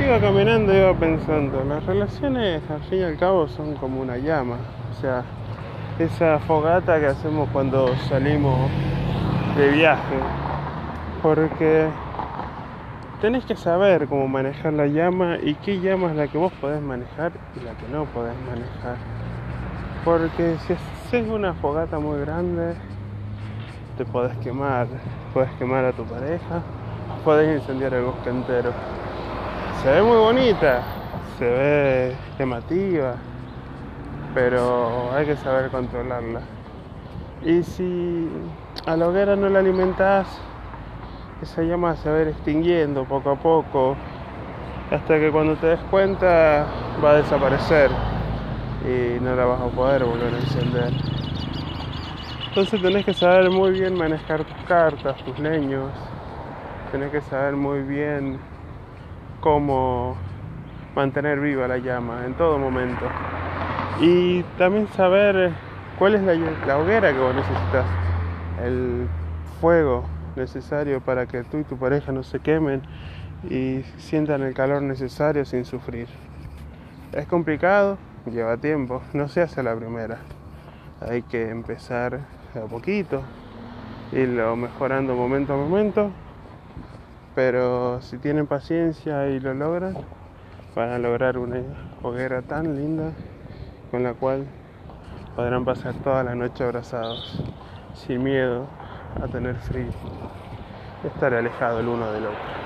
Iba caminando iba pensando, las relaciones al fin y al cabo son como una llama, o sea, esa fogata que hacemos cuando salimos de viaje, porque tenés que saber cómo manejar la llama y qué llama es la que vos podés manejar y la que no podés manejar. Porque si haces una fogata muy grande, te podés quemar, podés quemar a tu pareja, podés incendiar el bosque entero. Se ve muy bonita, se ve llamativa, pero hay que saber controlarla. Y si a la hoguera no la alimentás, esa llama se va a ir extinguiendo poco a poco, hasta que cuando te des cuenta va a desaparecer y no la vas a poder volver a encender. Entonces tenés que saber muy bien manejar tus cartas, tus leños, tenés que saber muy bien cómo mantener viva la llama en todo momento. Y también saber cuál es la, hoguera que vos necesitas, el fuego necesario para que tú y tu pareja no se quemen y sientan el calor necesario sin sufrir. Es complicado, lleva tiempo, no se hace la primera. Hay que empezar a poquito, irlo mejorando momento a momento, pero si tienen paciencia y lo logran, van a lograr una hoguera tan linda con la cual podrán pasar toda la noche abrazados, sin miedo a tener frío, estar alejado el uno del otro.